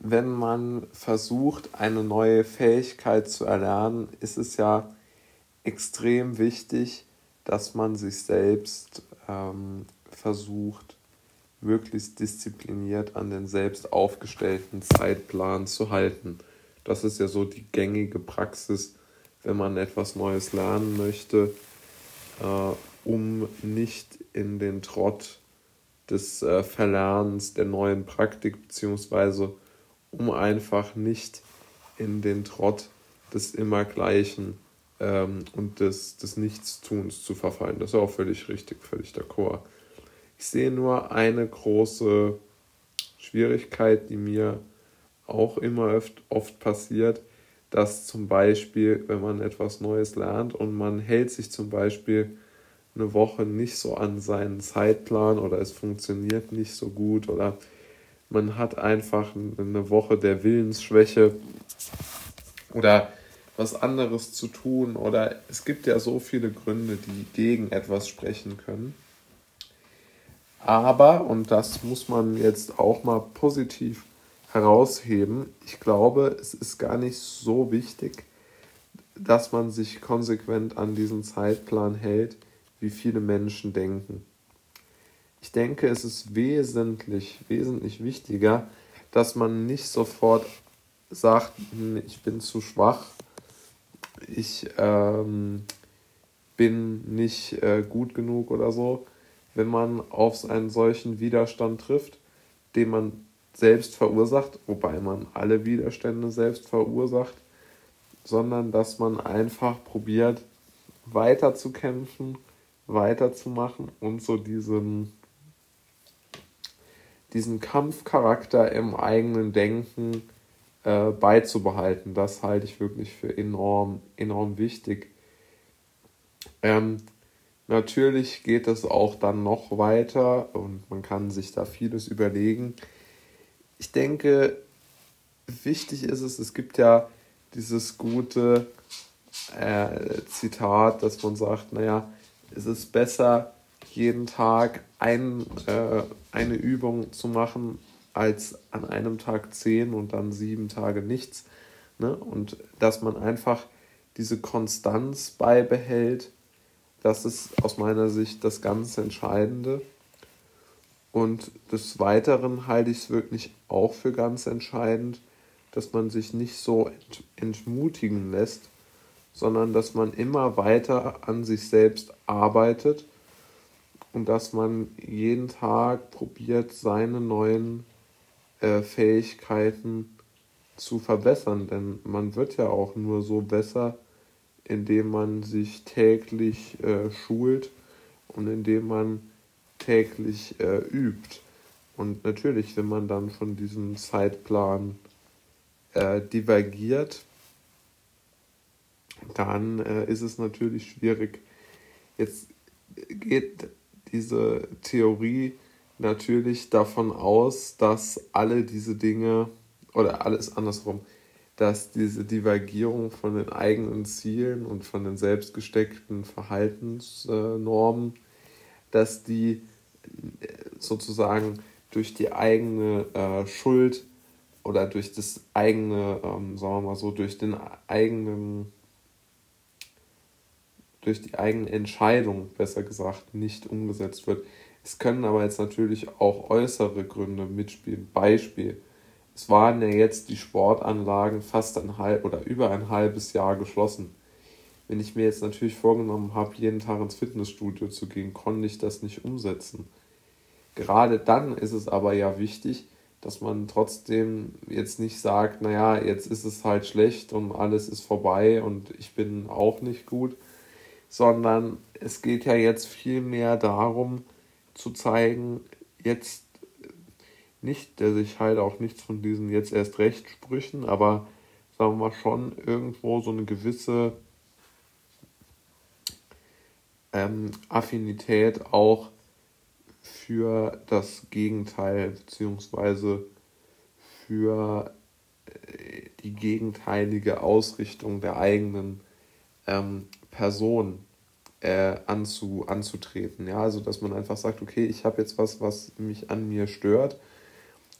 wenn man versucht, eine neue Fähigkeit zu erlernen, ist es ja extrem wichtig, dass man sich selbst ähm, versucht, möglichst diszipliniert an den selbst aufgestellten Zeitplan zu halten. Das ist ja so die gängige Praxis, wenn man etwas Neues lernen möchte, äh, um nicht in den Trott des äh, Verlernens der neuen Praktik beziehungsweise um einfach nicht in den Trott des Immergleichen ähm, und des, des Nichtstuns zu verfallen. Das ist auch völlig richtig, völlig d'accord. Ich sehe nur eine große Schwierigkeit, die mir auch immer oft, oft passiert, dass zum Beispiel, wenn man etwas Neues lernt und man hält sich zum Beispiel eine Woche nicht so an seinen Zeitplan oder es funktioniert nicht so gut oder man hat einfach eine Woche der Willensschwäche oder was anderes zu tun oder es gibt ja so viele Gründe, die gegen etwas sprechen können. Aber, und das muss man jetzt auch mal positiv herausheben, ich glaube, es ist gar nicht so wichtig, dass man sich konsequent an diesen Zeitplan hält, wie viele Menschen denken. Ich denke, es ist wesentlich, wesentlich wichtiger, dass man nicht sofort sagt, hm, ich bin zu schwach ich ähm, bin nicht äh, gut genug oder so, wenn man auf einen solchen Widerstand trifft, den man selbst verursacht, wobei man alle Widerstände selbst verursacht, sondern dass man einfach probiert, weiter zu kämpfen, weiterzumachen und so diesen, diesen Kampfcharakter im eigenen Denken äh, beizubehalten. Das halte ich wirklich für enorm, enorm wichtig. Ähm, natürlich geht es auch dann noch weiter und man kann sich da vieles überlegen. Ich denke, wichtig ist es, es gibt ja dieses gute äh, Zitat, dass man sagt, naja, es ist besser, jeden Tag ein, äh, eine Übung zu machen, als an einem Tag zehn und dann sieben Tage nichts. Ne? Und dass man einfach diese Konstanz beibehält, das ist aus meiner Sicht das ganz Entscheidende. Und des Weiteren halte ich es wirklich auch für ganz entscheidend, dass man sich nicht so ent entmutigen lässt, sondern dass man immer weiter an sich selbst arbeitet und dass man jeden Tag probiert, seine neuen äh, Fähigkeiten zu verbessern, denn man wird ja auch nur so besser, indem man sich täglich äh, schult und indem man täglich äh, übt. Und natürlich, wenn man dann von diesem Zeitplan äh, divergiert, dann äh, ist es natürlich schwierig. Jetzt geht diese Theorie natürlich davon aus, dass alle diese Dinge oder alles andersrum, dass diese Divergierung von den eigenen Zielen und von den selbst gesteckten Verhaltensnormen, dass die äh, sozusagen durch die eigene äh, Schuld oder durch das eigene, ähm, sagen wir mal so, durch den eigenen, durch die eigene Entscheidung, besser gesagt, nicht umgesetzt wird. Es können aber jetzt natürlich auch äußere Gründe mitspielen. Beispiel. Es waren ja jetzt die Sportanlagen fast ein halb oder über ein halbes Jahr geschlossen. Wenn ich mir jetzt natürlich vorgenommen habe, jeden Tag ins Fitnessstudio zu gehen, konnte ich das nicht umsetzen. Gerade dann ist es aber ja wichtig, dass man trotzdem jetzt nicht sagt, naja, jetzt ist es halt schlecht und alles ist vorbei und ich bin auch nicht gut, sondern es geht ja jetzt vielmehr darum, zu zeigen, jetzt nicht, der sich halt auch nichts von diesen jetzt erst recht Sprüchen, aber sagen wir schon irgendwo so eine gewisse ähm, Affinität auch für das Gegenteil beziehungsweise für äh, die gegenteilige Ausrichtung der eigenen ähm, Person äh, anzu, anzutreten. Ja, also dass man einfach sagt, okay, ich habe jetzt was, was mich an mir stört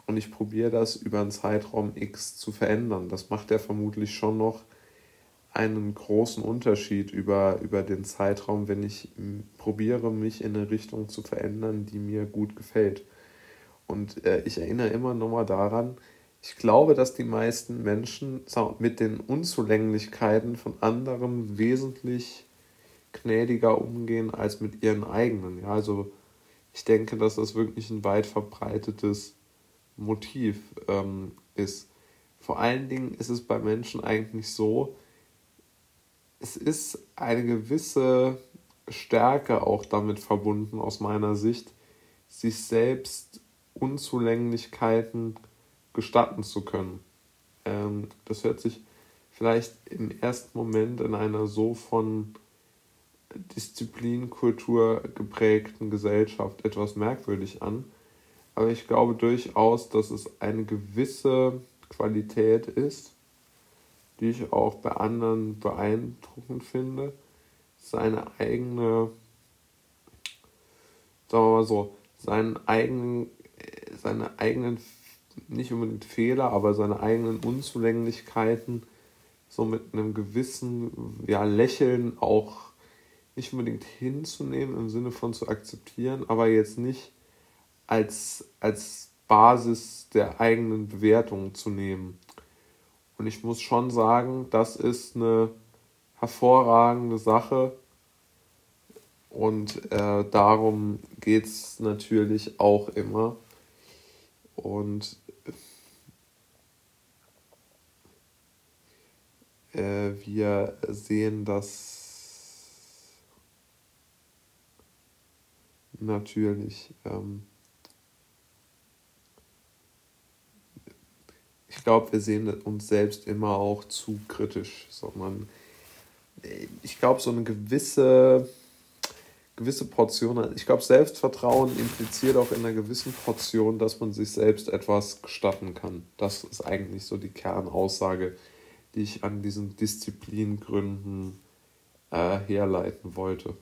und ich probiere das über einen Zeitraum X zu verändern. Das macht ja vermutlich schon noch einen großen Unterschied über, über den Zeitraum, wenn ich probiere, mich in eine Richtung zu verändern, die mir gut gefällt. Und äh, ich erinnere immer nochmal daran, ich glaube, dass die meisten Menschen mit den Unzulänglichkeiten von anderen wesentlich gnädiger umgehen als mit ihren eigenen. Ja, also ich denke, dass das wirklich ein weit verbreitetes Motiv ähm, ist. Vor allen Dingen ist es bei Menschen eigentlich so, es ist eine gewisse Stärke auch damit verbunden, aus meiner Sicht, sich selbst Unzulänglichkeiten gestatten zu können. Ähm, das hört sich vielleicht im ersten Moment in einer so von Disziplinkultur geprägten Gesellschaft etwas merkwürdig an, aber ich glaube durchaus, dass es eine gewisse Qualität ist, die ich auch bei anderen beeindruckend finde, seine eigene, sagen wir mal so, seinen eigenen, seine eigenen, nicht unbedingt Fehler, aber seine eigenen Unzulänglichkeiten so mit einem gewissen ja, Lächeln auch nicht unbedingt hinzunehmen, im Sinne von zu akzeptieren, aber jetzt nicht als, als Basis der eigenen Bewertung zu nehmen. Und ich muss schon sagen, das ist eine hervorragende Sache. Und äh, darum geht es natürlich auch immer. Und äh, wir sehen das natürlich. Ähm, ich glaube, wir sehen uns selbst immer auch zu kritisch, sondern ich glaube, so eine gewisse, gewisse Portion, ich glaube, Selbstvertrauen impliziert auch in einer gewissen Portion, dass man sich selbst etwas gestatten kann. Das ist eigentlich so die Kernaussage, die ich an diesen Disziplingründen äh, herleiten wollte.